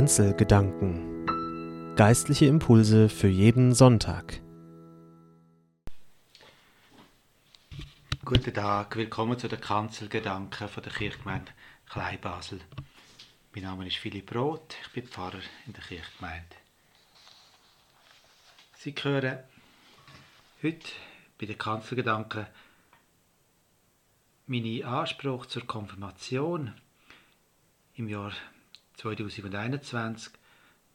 Kanzelgedanken. Geistliche Impulse für jeden Sonntag. Guten Tag, willkommen zu den Kanzelgedanken von der Kirchgemeinde Kleinbasel. Mein Name ist Philipp Roth, ich bin Pfarrer in der Kirchgemeinde. Sie hören heute bei den Kanzelgedanken meine Anspruch zur Konfirmation im Jahr 2021.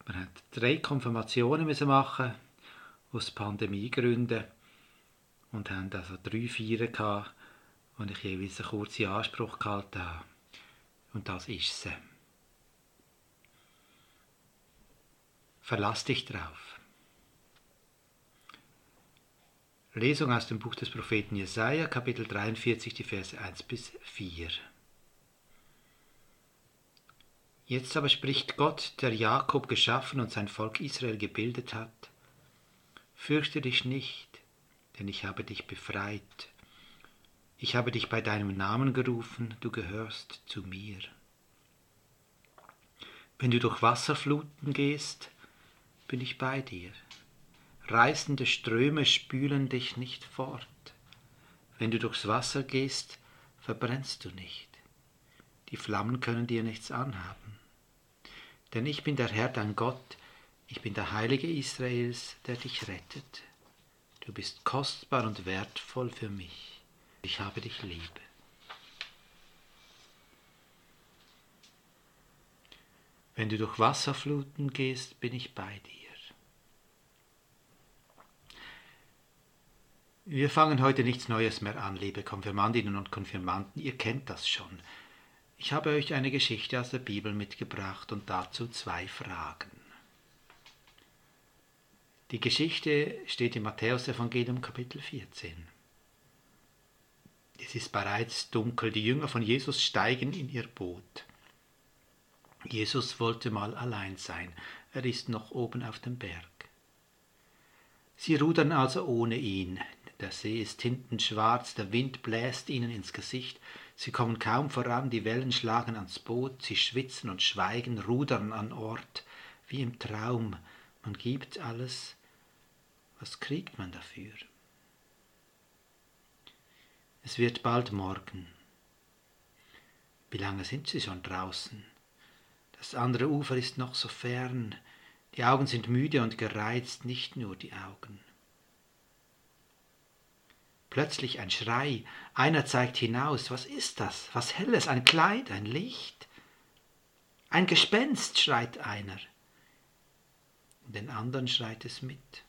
Wir haben drei Konfirmationen müssen machen aus Pandemiegründen und haben also drei Feiern gehabt, wo ich jeweils einen kurzen Anspruch gehalten habe. Und das ist sie. Verlass dich drauf. Lesung aus dem Buch des Propheten Jesaja, Kapitel 43, die Verse 1 bis 4. Jetzt aber spricht Gott, der Jakob geschaffen und sein Volk Israel gebildet hat. Fürchte dich nicht, denn ich habe dich befreit. Ich habe dich bei deinem Namen gerufen, du gehörst zu mir. Wenn du durch Wasserfluten gehst, bin ich bei dir. Reißende Ströme spülen dich nicht fort. Wenn du durchs Wasser gehst, verbrennst du nicht. Die Flammen können dir nichts anhaben. Denn ich bin der Herr dein Gott, ich bin der Heilige Israels, der dich rettet. Du bist kostbar und wertvoll für mich. Ich habe dich lieb. Wenn du durch Wasserfluten gehst, bin ich bei dir. Wir fangen heute nichts Neues mehr an, liebe Konfirmandinnen und Konfirmanden, ihr kennt das schon. Ich habe euch eine Geschichte aus der Bibel mitgebracht und dazu zwei Fragen. Die Geschichte steht im Matthäusevangelium Kapitel 14. Es ist bereits dunkel, die Jünger von Jesus steigen in ihr Boot. Jesus wollte mal allein sein, er ist noch oben auf dem Berg. Sie rudern also ohne ihn, der See ist tintenschwarz, der Wind bläst ihnen ins Gesicht, sie kommen kaum voran, die Wellen schlagen ans Boot, sie schwitzen und schweigen, rudern an Ort, wie im Traum, man gibt alles, was kriegt man dafür? Es wird bald morgen. Wie lange sind sie schon draußen? Das andere Ufer ist noch so fern, die Augen sind müde und gereizt, nicht nur die Augen. Plötzlich ein Schrei, einer zeigt hinaus, was ist das? Was helles, ein Kleid, ein Licht? Ein Gespenst, schreit einer den anderen schreit es mit.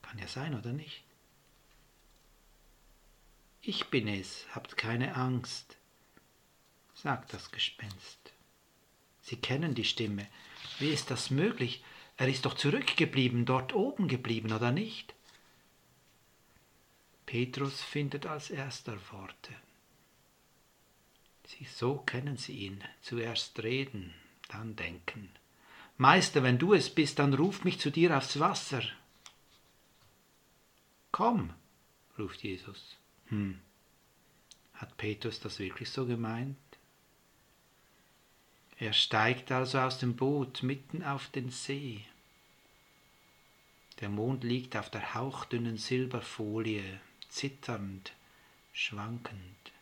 Kann ja sein, oder nicht? Ich bin es, habt keine Angst, sagt das Gespenst. Sie kennen die Stimme. Wie ist das möglich? Er ist doch zurückgeblieben, dort oben geblieben, oder nicht? Petrus findet als erster Worte. Sie, so kennen sie ihn. Zuerst reden, dann denken. Meister, wenn du es bist, dann ruf mich zu dir aufs Wasser. Komm, ruft Jesus. Hm. Hat Petrus das wirklich so gemeint? Er steigt also aus dem Boot mitten auf den See. Der Mond liegt auf der hauchdünnen Silberfolie, zitternd, schwankend.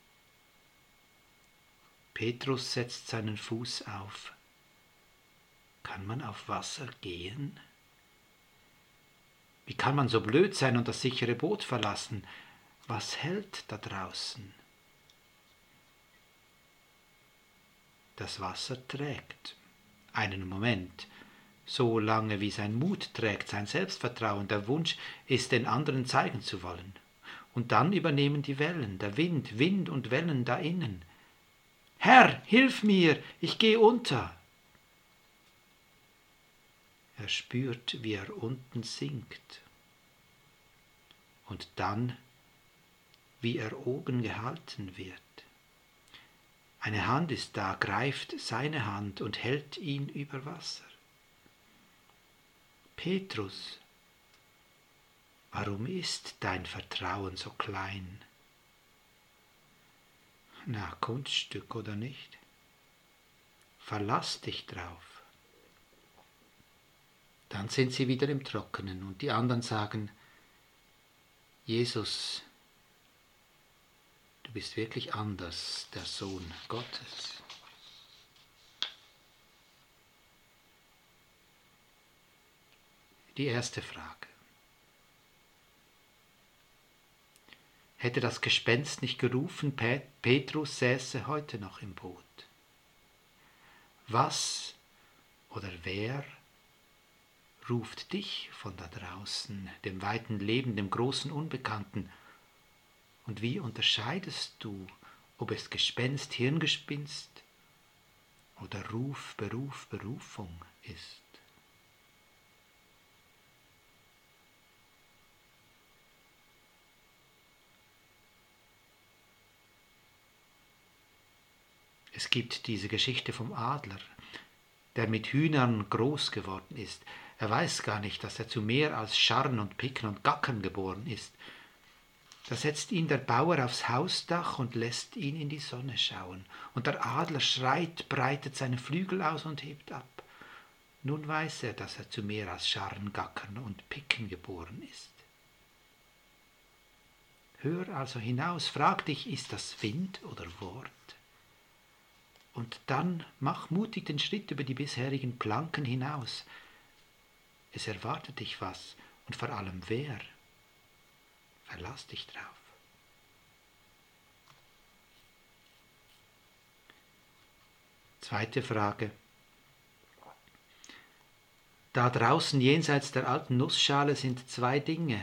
Petrus setzt seinen Fuß auf. Kann man auf Wasser gehen? Wie kann man so blöd sein und das sichere Boot verlassen? Was hält da draußen? Das Wasser trägt. Einen Moment. So lange wie sein Mut trägt, sein Selbstvertrauen, der Wunsch, es den anderen zeigen zu wollen. Und dann übernehmen die Wellen, der Wind, Wind und Wellen da innen. Herr, hilf mir, ich gehe unter. Er spürt, wie er unten sinkt. Und dann, wie er oben gehalten wird. Eine Hand ist da, greift seine Hand und hält ihn über Wasser. Petrus, warum ist dein Vertrauen so klein? Na, Kunststück oder nicht? Verlass dich drauf. Dann sind sie wieder im Trockenen und die anderen sagen, Jesus, du bist wirklich anders, der Sohn Gottes. Die erste Frage. Hätte das Gespenst nicht gerufen, Petrus säße heute noch im Boot. Was oder wer ruft dich von da draußen, dem weiten Leben, dem großen Unbekannten? Und wie unterscheidest du, ob es Gespenst, Hirngespinst oder Ruf, Beruf, Berufung ist? Es gibt diese Geschichte vom Adler, der mit Hühnern groß geworden ist. Er weiß gar nicht, dass er zu mehr als Scharren und Picken und Gackern geboren ist. Da setzt ihn der Bauer aufs Hausdach und lässt ihn in die Sonne schauen. Und der Adler schreit, breitet seine Flügel aus und hebt ab. Nun weiß er, dass er zu mehr als Scharren, Gackern und Picken geboren ist. Hör also hinaus, frag dich, ist das Wind oder Wort? Und dann mach mutig den Schritt über die bisherigen Planken hinaus. Es erwartet dich was und vor allem wer. Verlass dich drauf. Zweite Frage. Da draußen jenseits der alten Nussschale sind zwei Dinge.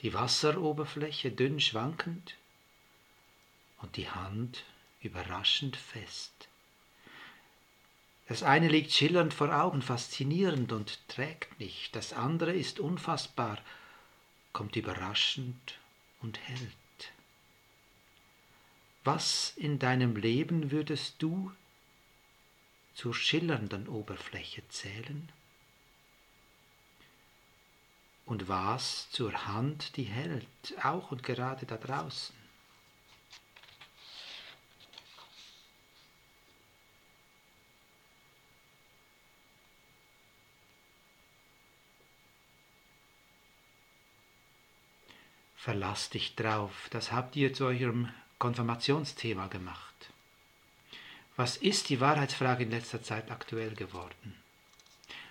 Die Wasseroberfläche dünn schwankend und die Hand überraschend fest. Das eine liegt schillernd vor Augen, faszinierend und trägt nicht. Das andere ist unfassbar, kommt überraschend und hält. Was in deinem Leben würdest du zur schillernden Oberfläche zählen? Und was zur Hand, die hält, auch und gerade da draußen? Verlass dich drauf. Das habt ihr zu eurem Konfirmationsthema gemacht. Was ist die Wahrheitsfrage in letzter Zeit aktuell geworden?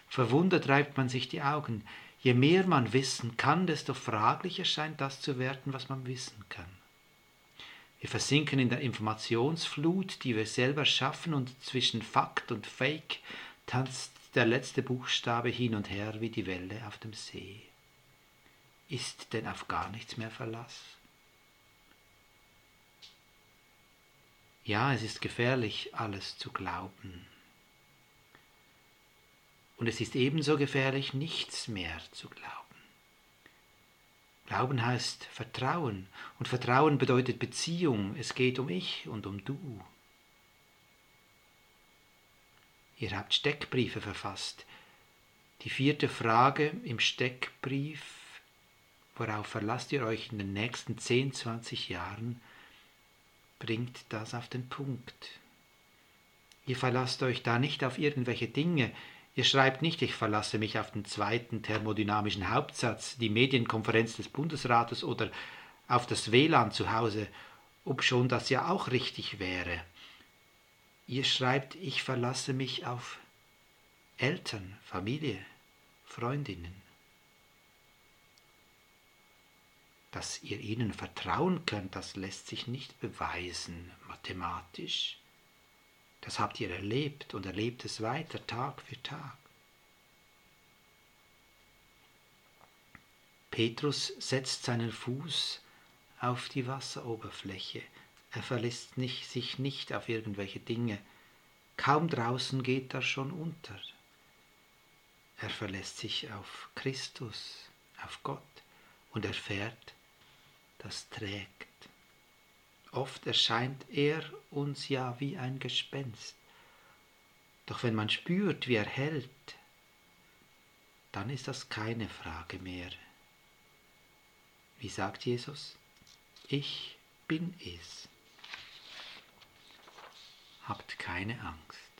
Verwundert reibt man sich die Augen. Je mehr man wissen kann, desto fraglicher scheint das zu werden, was man wissen kann. Wir versinken in der Informationsflut, die wir selber schaffen, und zwischen Fakt und Fake tanzt der letzte Buchstabe hin und her wie die Welle auf dem See. Ist denn auf gar nichts mehr Verlass? Ja, es ist gefährlich, alles zu glauben. Und es ist ebenso gefährlich, nichts mehr zu glauben. Glauben heißt Vertrauen und Vertrauen bedeutet Beziehung. Es geht um ich und um du. Ihr habt Steckbriefe verfasst. Die vierte Frage im Steckbrief worauf verlasst ihr euch in den nächsten 10, 20 Jahren, bringt das auf den Punkt. Ihr verlasst euch da nicht auf irgendwelche Dinge, ihr schreibt nicht, ich verlasse mich auf den zweiten thermodynamischen Hauptsatz, die Medienkonferenz des Bundesrates oder auf das WLAN zu Hause, obschon das ja auch richtig wäre. Ihr schreibt, ich verlasse mich auf Eltern, Familie, Freundinnen. Dass ihr ihnen vertrauen könnt, das lässt sich nicht beweisen mathematisch. Das habt ihr erlebt und erlebt es weiter Tag für Tag. Petrus setzt seinen Fuß auf die Wasseroberfläche. Er verlässt nicht, sich nicht auf irgendwelche Dinge. Kaum draußen geht er schon unter. Er verlässt sich auf Christus, auf Gott und erfährt, das trägt. Oft erscheint er uns ja wie ein Gespenst. Doch wenn man spürt, wie er hält, dann ist das keine Frage mehr. Wie sagt Jesus? Ich bin es. Habt keine Angst.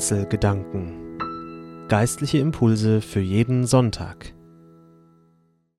Kanzelgedanken. Geistliche Impulse für jeden Sonntag.